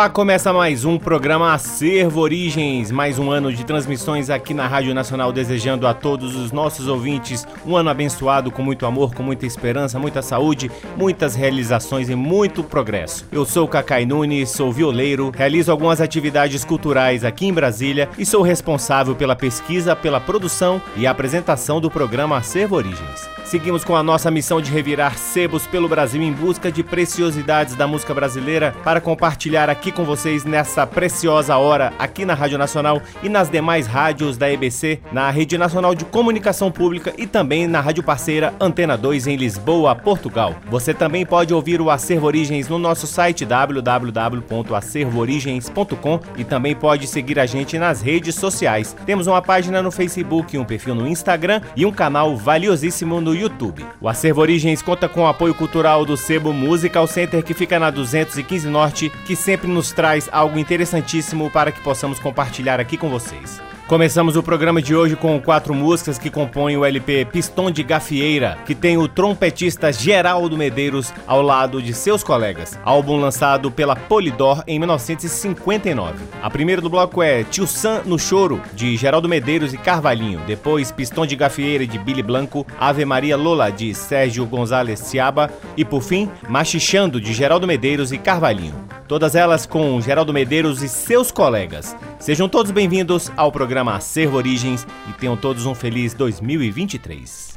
Olá, começa mais um programa Acervo Origens, mais um ano de transmissões aqui na Rádio Nacional, desejando a todos os nossos ouvintes um ano abençoado com muito amor, com muita esperança, muita saúde, muitas realizações e muito progresso. Eu sou Cacai Nunes, sou violeiro, realizo algumas atividades culturais aqui em Brasília e sou responsável pela pesquisa, pela produção e apresentação do programa Acervo Origens. Seguimos com a nossa missão de revirar sebos pelo Brasil em busca de preciosidades da música brasileira para compartilhar aqui com vocês nessa preciosa hora aqui na Rádio Nacional e nas demais rádios da EBC, na Rede Nacional de Comunicação Pública e também na rádio parceira Antena 2 em Lisboa, Portugal. Você também pode ouvir o Acervo Origens no nosso site www.acervoorigens.com e também pode seguir a gente nas redes sociais. Temos uma página no Facebook, um perfil no Instagram e um canal valiosíssimo no YouTube. O Acervo Origens conta com o apoio cultural do Sebo Musical Center, que fica na 215 Norte, que sempre nos traz algo interessantíssimo para que possamos compartilhar aqui com vocês. Começamos o programa de hoje com quatro músicas que compõem o LP Pistão de Gafieira, que tem o trompetista Geraldo Medeiros ao lado de seus colegas. Álbum lançado pela Polydor em 1959. A primeira do bloco é Tio Sam no Choro, de Geraldo Medeiros e Carvalhinho. Depois Pistão de Gafieira, de Billy Blanco. Ave Maria Lola, de Sérgio Gonzalez Ciaba. E por fim, Machichando, de Geraldo Medeiros e Carvalhinho. Todas elas com Geraldo Medeiros e seus colegas. Sejam todos bem-vindos ao programa Acervo Origens e tenham todos um feliz 2023.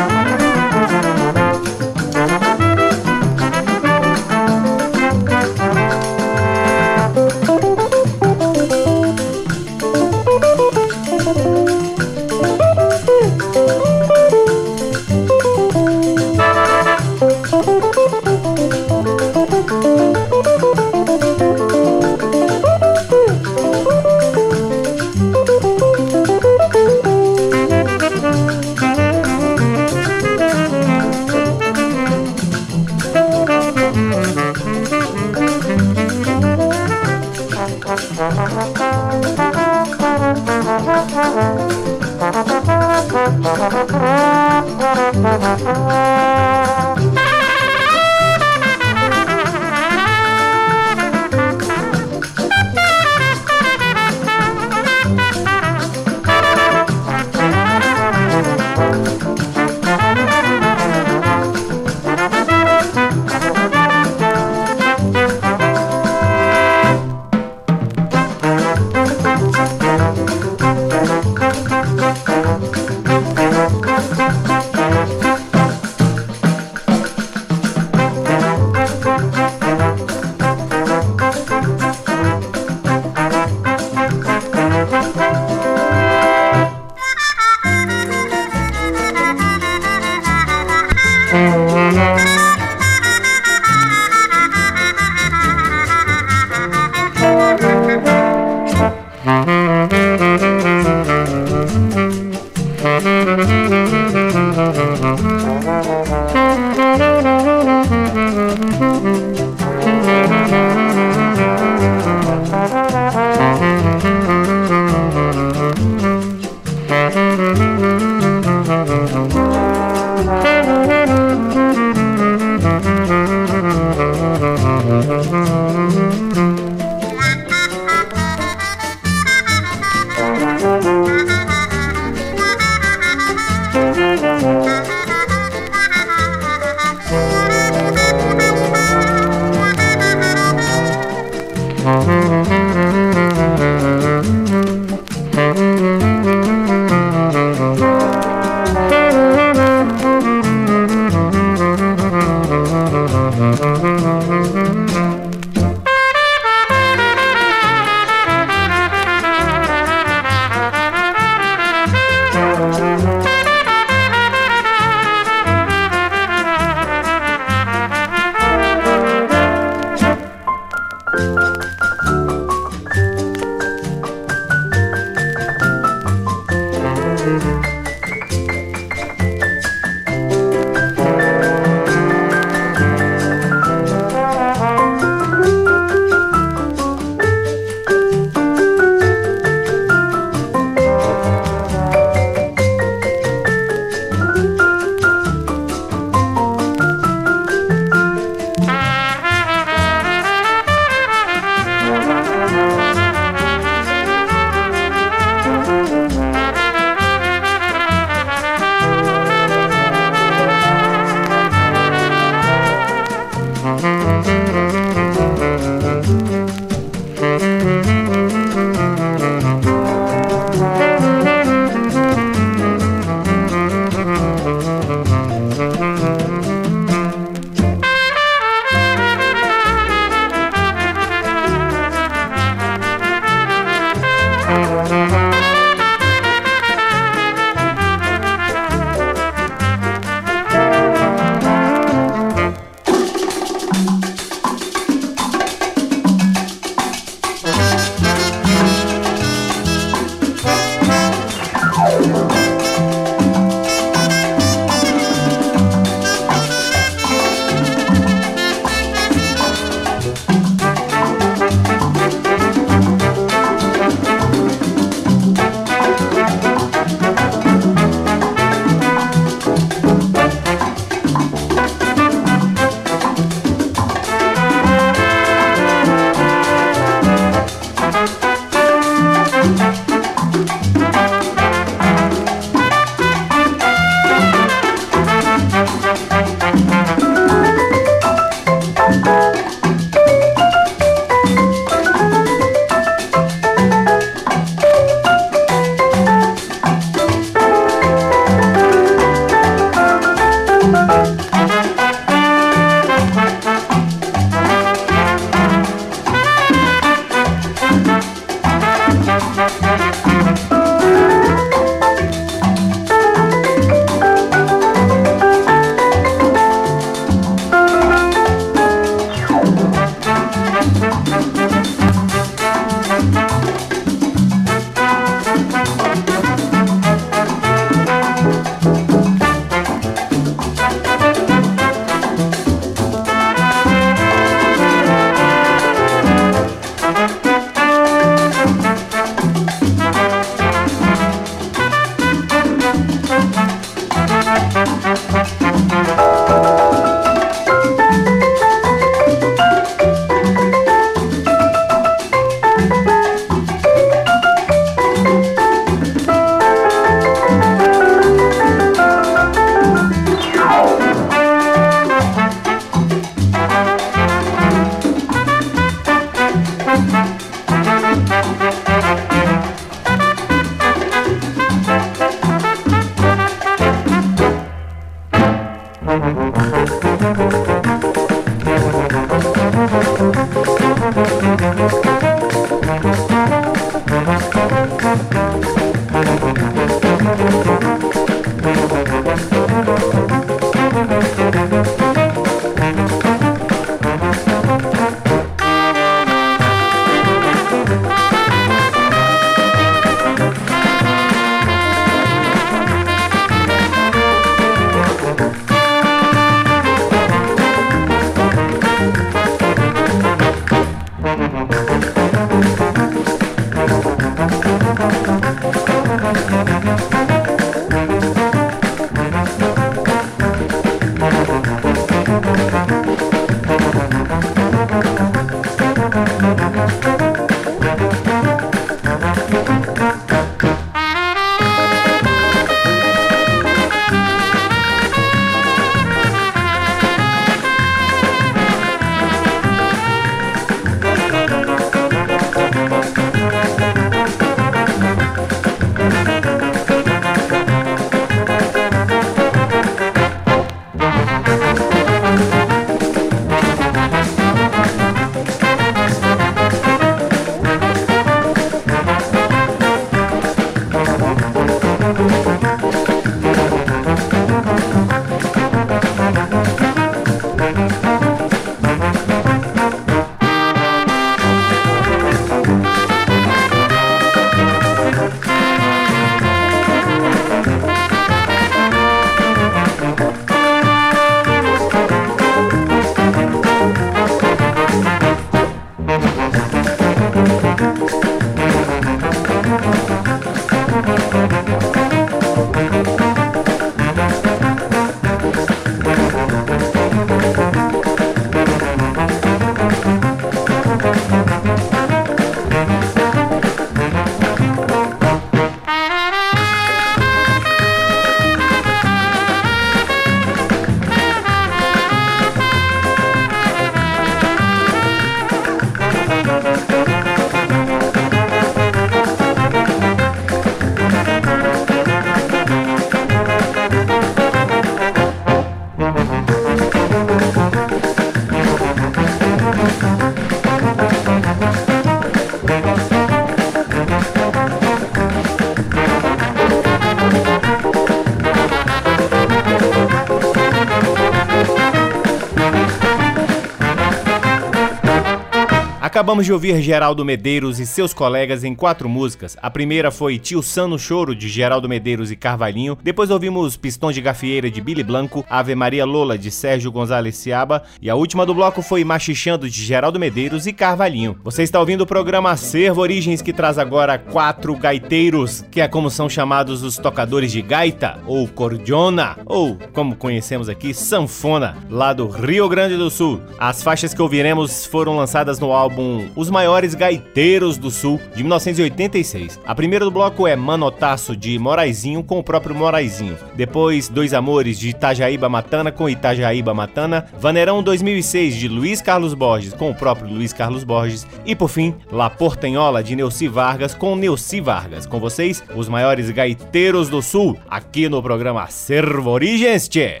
Acabamos de ouvir Geraldo Medeiros e seus colegas em quatro músicas. A primeira foi Tio Sano Choro, de Geraldo Medeiros e Carvalhinho. Depois ouvimos Pistões de Gafieira, de Billy Blanco, Ave Maria Lola, de Sérgio Gonzalez Ciaba. E a última do bloco foi Machichando, de Geraldo Medeiros e Carvalhinho. Você está ouvindo o programa Acervo Origens, que traz agora quatro gaiteiros, que é como são chamados os tocadores de gaita, ou cordiona, ou como conhecemos aqui, sanfona, lá do Rio Grande do Sul. As faixas que ouviremos foram lançadas no álbum os maiores gaiteiros do Sul, de 1986. A primeira do bloco é Manotaço, de Moraizinho, com o próprio Moraizinho. Depois, Dois Amores, de Itajaíba Matana, com Itajaíba Matana. Vaneirão 2006, de Luiz Carlos Borges, com o próprio Luiz Carlos Borges. E, por fim, La Portenhola, de Neuci Vargas, com Neuci Vargas. Com vocês, os maiores gaiteiros do Sul, aqui no programa Servo Origens, tchê.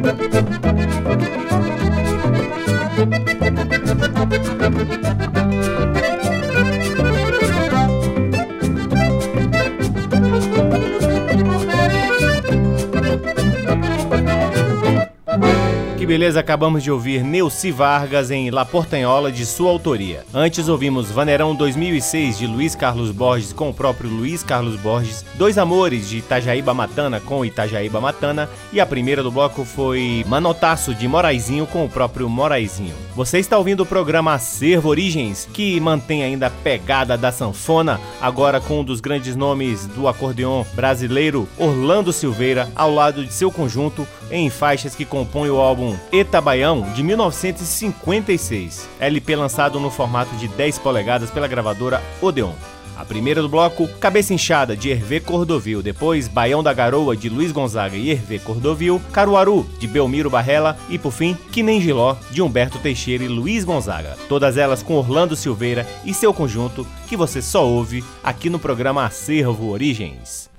Thank you. Beleza, acabamos de ouvir Neuci Vargas em La Portanhola, de sua autoria. Antes ouvimos Vaneirão 2006, de Luiz Carlos Borges, com o próprio Luiz Carlos Borges. Dois Amores, de Itajaíba Matana, com Itajaíba Matana. E a primeira do bloco foi Manotaço, de Moraizinho, com o próprio Moraizinho. Você está ouvindo o programa Acervo Origens, que mantém ainda a pegada da sanfona, agora com um dos grandes nomes do acordeon brasileiro, Orlando Silveira, ao lado de seu conjunto, em faixas que compõem o álbum Etabaião de 1956, LP lançado no formato de 10 polegadas pela gravadora Odeon. A primeira do bloco, Cabeça Inchada, de Hervé Cordovil. Depois, Baião da Garoa, de Luiz Gonzaga e Hervé Cordovil. Caruaru, de Belmiro Barrela. E, por fim, Que Nem Giló, de Humberto Teixeira e Luiz Gonzaga. Todas elas com Orlando Silveira e seu conjunto, que você só ouve aqui no programa Acervo Origens.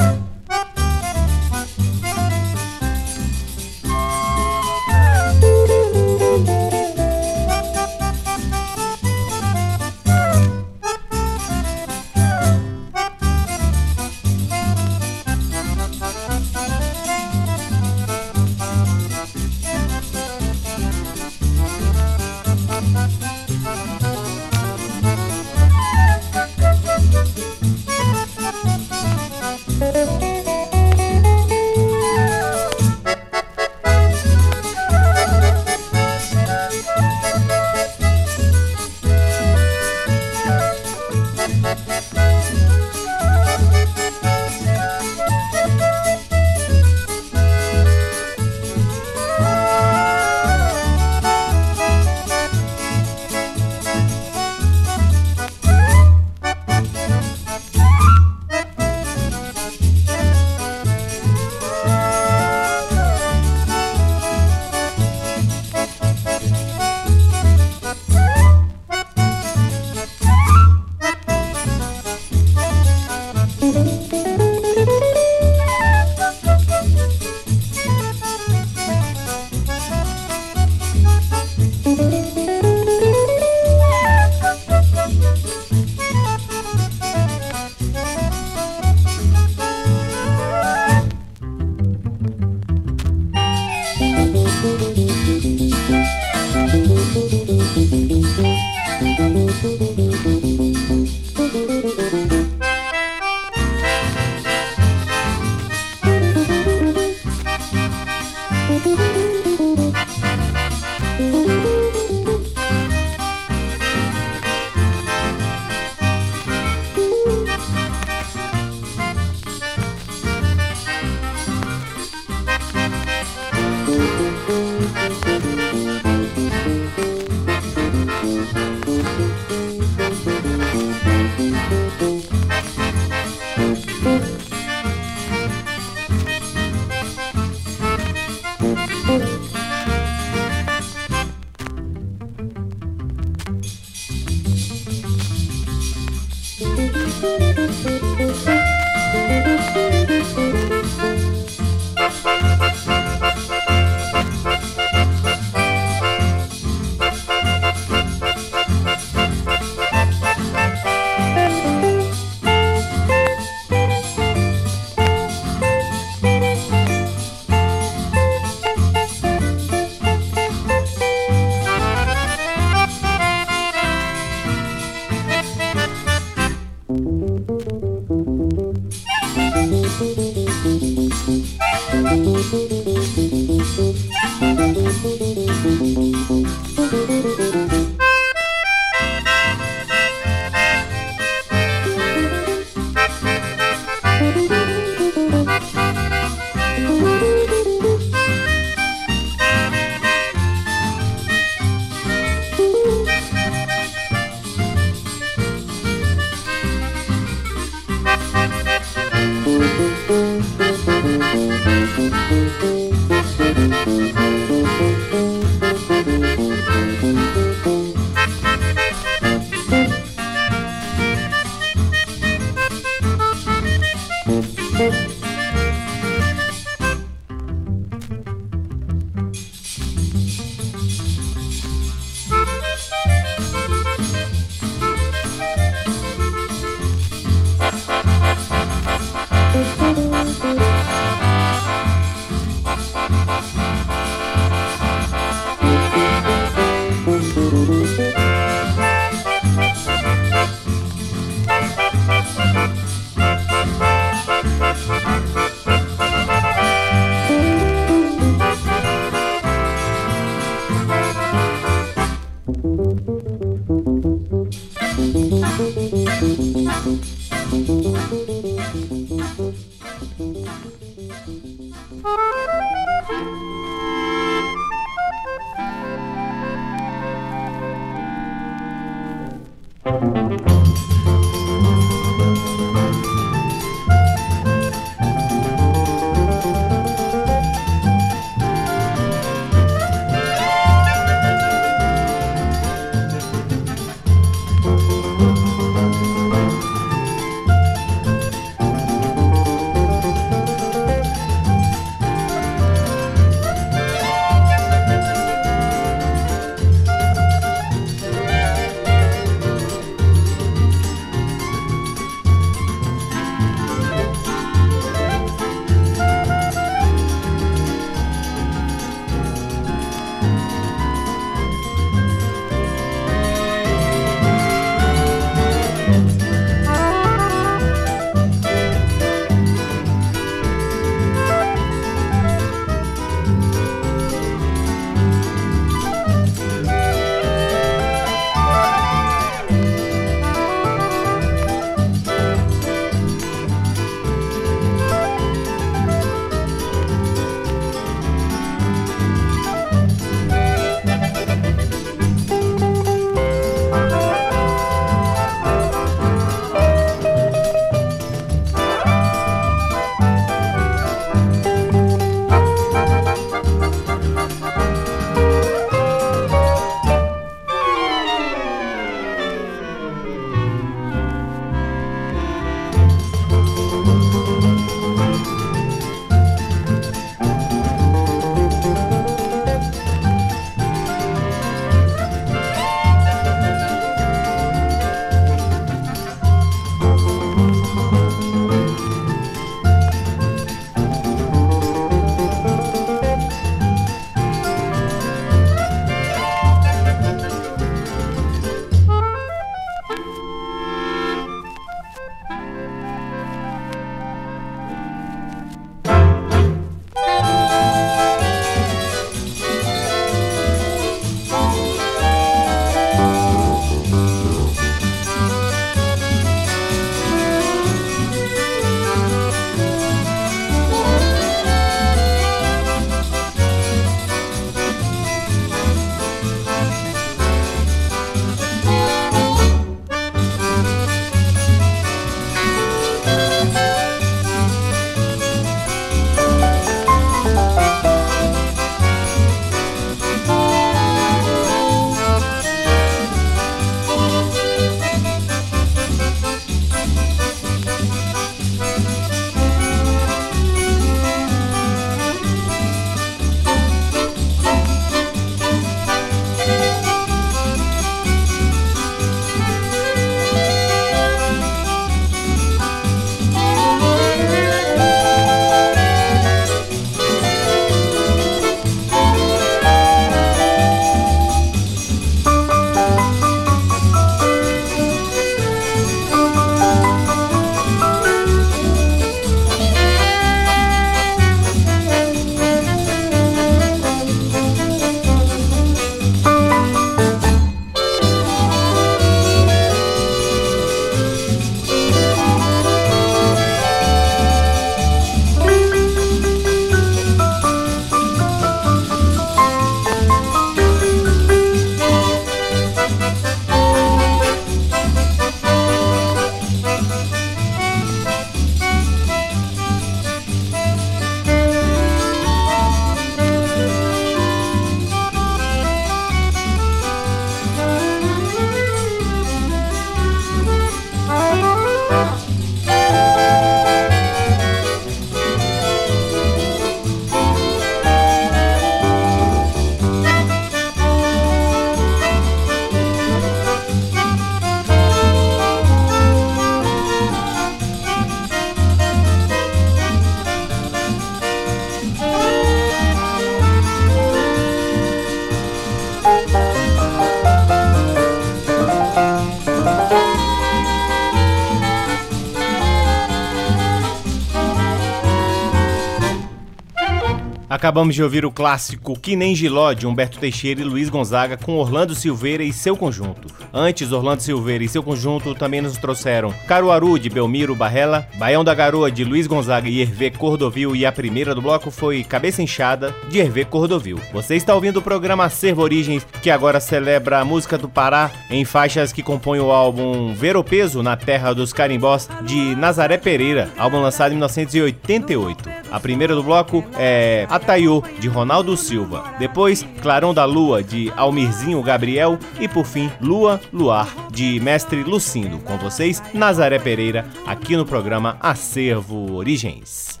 Acabamos de ouvir o clássico Que Nem Giló, de Humberto Teixeira e Luiz Gonzaga, com Orlando Silveira e seu conjunto. Antes, Orlando Silveira e seu conjunto também nos trouxeram Caruaru, de Belmiro Barrela, Baião da Garoa, de Luiz Gonzaga e Hervé Cordovil, e a primeira do bloco foi Cabeça Inchada, de Hervé Cordovil. Você está ouvindo o programa Acervo Origens, que agora celebra a música do Pará em faixas que compõem o álbum Ver o Peso na Terra dos Carimbós, de Nazaré Pereira, álbum lançado em 1988. A primeira do bloco é Ataiô, de Ronaldo Silva. Depois, Clarão da Lua, de Almirzinho Gabriel. E por fim, Lua Luar, de Mestre Lucindo. Com vocês, Nazaré Pereira, aqui no programa Acervo Origens.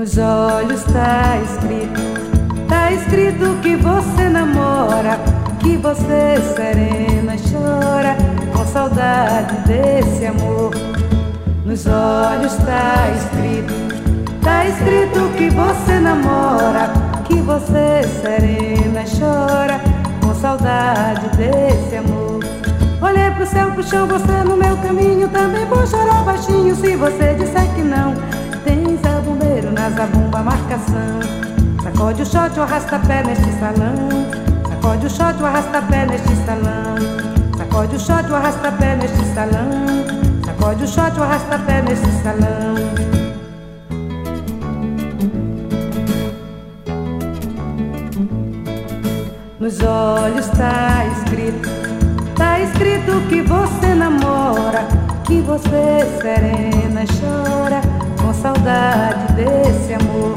Nos olhos tá escrito, tá escrito que você namora, que você serena chora com saudade desse amor. Nos olhos tá escrito, tá escrito que você namora, que você serena chora com saudade desse amor. Olhei pro céu, pro chão, você no meu caminho também vou chorar baixinho se você disser que não. Bombeiro na zabumba marcação. Sacode o shot, o arrasta-pé neste salão. Sacode o shot, o arrasta-pé neste salão. Sacode o shot, o arrasta-pé neste salão. Sacode o shot, o arrasta-pé nesse salão. Nos olhos tá escrito, tá escrito que você namora, que você serena chora com saudade desse amor.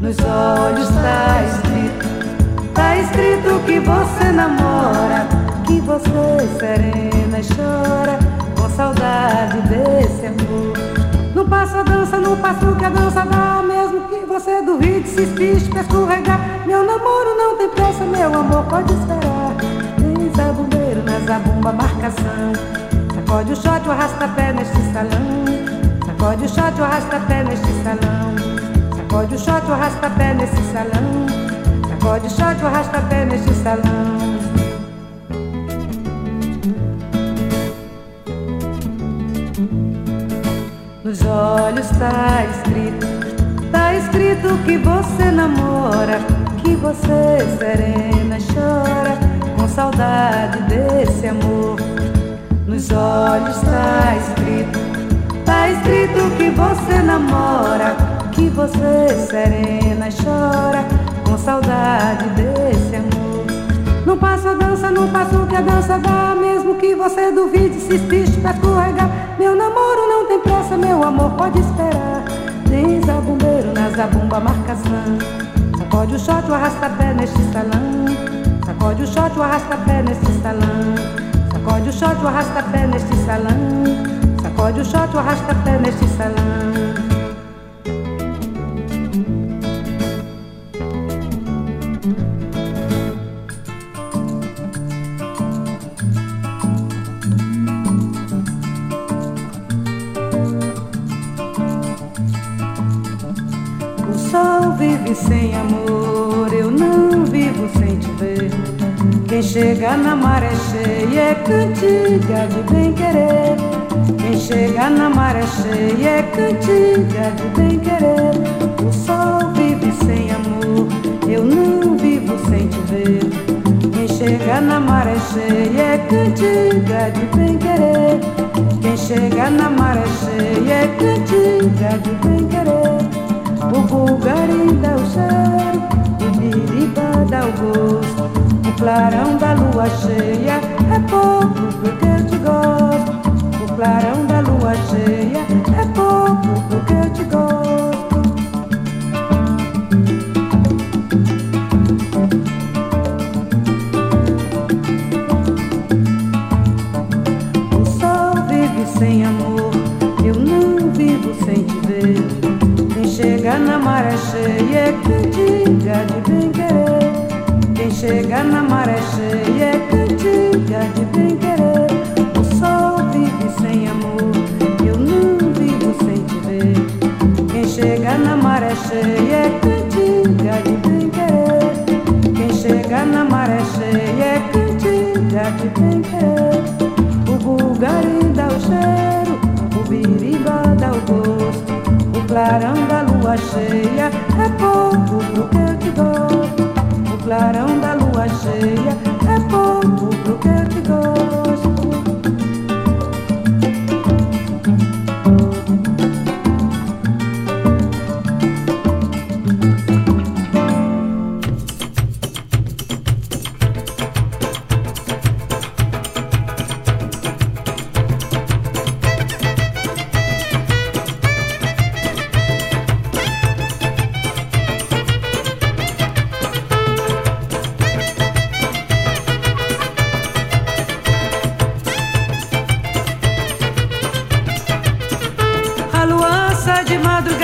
Nos olhos tá escrito, tá escrito que você namora, que você serena chora saudade desse amor. No passo a dança, no passo que a dança dá, mesmo que você duvide, se espiche pra escorregar. Meu namoro não tem pressa, meu amor pode esperar. Tem zabumbeiro na zabumba marcação. Sacode o shot, o arrasta-pé neste salão. Sacode o shot, o arrasta-pé neste salão. Sacode o shot, o arrasta-pé nesse salão. Sacode o shot, o arrasta-pé neste salão. Nos olhos tá escrito, tá escrito que você namora, que você serena chora com saudade desse amor. Nos olhos tá escrito, escrito que você namora, que você serena chora com saudade desse amor. Não passa a dança, não passa o que a dança dá, mesmo que você duvide, se espiche pra escorregar. Meu namoro não tem pressa, meu amor pode esperar. Nem zabumbeiro na zabumba marcação. Sacode o shot, o arrasta-pé neste salão. Sacode o shot, o arrasta-pé neste salão. Sacode o shot, o arrasta-pé neste salão. Sacode o shot, o arrasta-pé neste salão. vive sem amor, eu não vivo sem te ver. Quem chega na maré cheia é cantiga de bem querer. Chega na maré cheia é cantiga de bem querer. O sol vive sem amor, eu não vivo sem te ver. Quem chega na maré cheia é cantiga de bem querer. Quem chega na maré cheia é cantiga de bem querer. O bulgari dá o cheiro, o biriba dá o gosto. O clarão da lua cheia é pouco porque clarão da lua cheia é pouco porque eu te gosto. Gosto. O clarão da lua cheia é pouco pro que eu te gosto. O clarão da lua cheia de madrugada.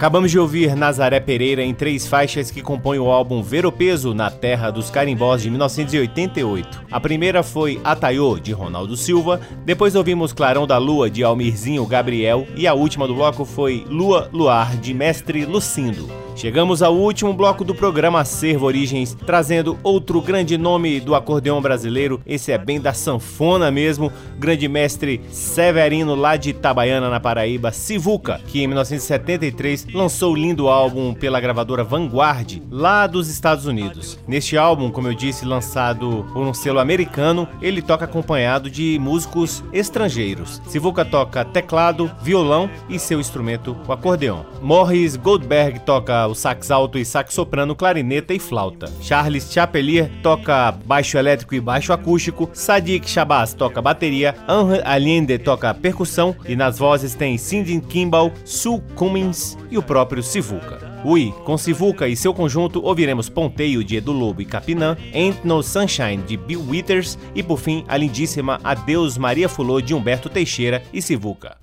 Acabamos de ouvir Nazaré Pereira em três faixas que compõem o álbum Ver o Peso na Terra dos Carimbós de 1988. A primeira foi Ataiô, de Ronaldo Silva, depois ouvimos Clarão da Lua, de Almirzinho Gabriel, e a última do bloco foi Lua Luar, de Mestre Lucindo. Chegamos ao último bloco do programa Servo Origens, trazendo outro grande nome do acordeão brasileiro. Esse é bem da sanfona mesmo, grande mestre Severino lá de Itabaiana, na Paraíba, Sivuca, que em 1973 lançou o lindo álbum pela gravadora Vanguard, lá dos Estados Unidos. Neste álbum, como eu disse, lançado por um selo americano, ele toca acompanhado de músicos estrangeiros. Sivuca toca teclado, violão e seu instrumento, o acordeão. Morris Goldberg toca o sax alto e sax soprano, clarineta e flauta. Charles Chapelier toca baixo elétrico e baixo acústico. Sadiq Shabazz toca bateria. Henry Allende toca percussão. E nas vozes tem Cindy Kimball, Sue Cummins e o próprio Sivuca. Ui, com Sivuca e seu conjunto ouviremos Ponteio de Edu Lobo e Capinã, Ain't No Sunshine de Bill Withers e por fim a lindíssima Adeus Maria Fulô de Humberto Teixeira e Sivuca.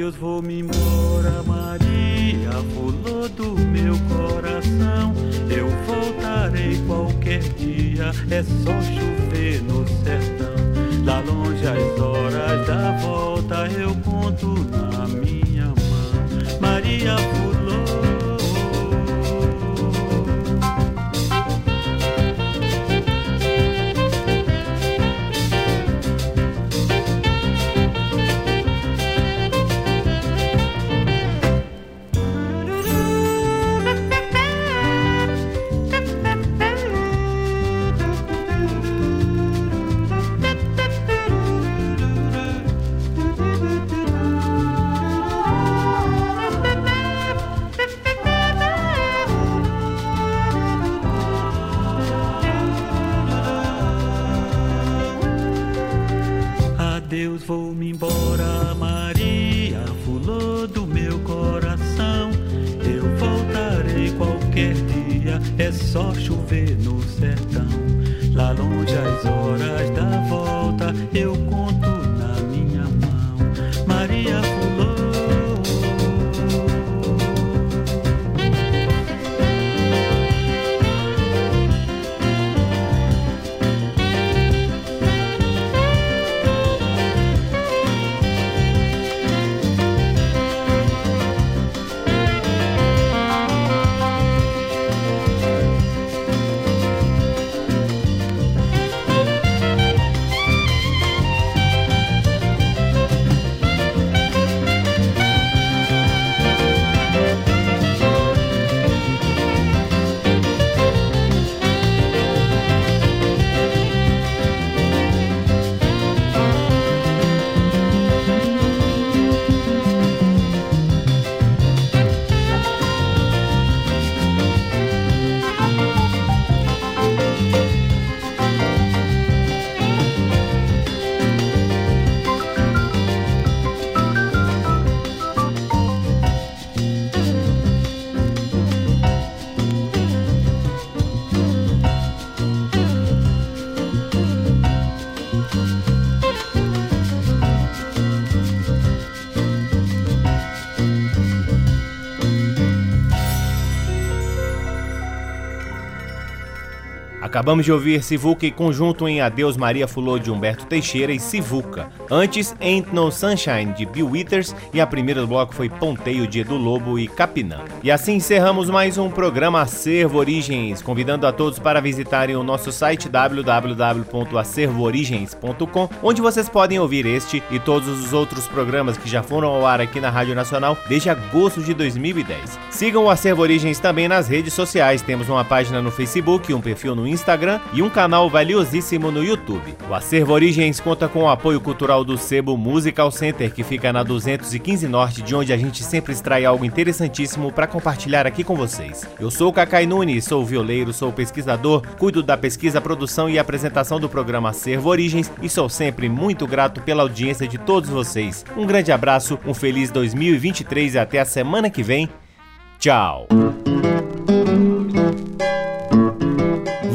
Adeus, vou-me Acabamos de ouvir Sivuca e conjunto em Adeus Maria Fulô de Humberto Teixeira e Sivuca. Antes, Ain't No Sunshine de Bill Withers e a primeira do bloco foi Ponteio de Edu Lobo e Capinã. E assim encerramos mais um programa Acervo Origens, convidando a todos para visitarem o nosso site www.acervoorigens.com, onde vocês podem ouvir este e todos os outros programas que já foram ao ar aqui na Rádio Nacional desde agosto de 2010. Sigam o Acervo Origens também nas redes sociais. Temos uma página no Facebook, um perfil no Instagram e um canal valiosíssimo no YouTube. O Acervo Origens conta com o apoio cultural do Sebo Musical Center, que fica na 215 Norte, de onde a gente sempre extrai algo interessantíssimo para compartilhar aqui com vocês. Eu sou o Cacai Nunes, sou violeiro, sou pesquisador, cuido da pesquisa, produção e apresentação do programa Acervo Origens e sou sempre muito grato pela audiência de todos vocês. Um grande abraço, um feliz 2023 e até a semana que vem. Tchau!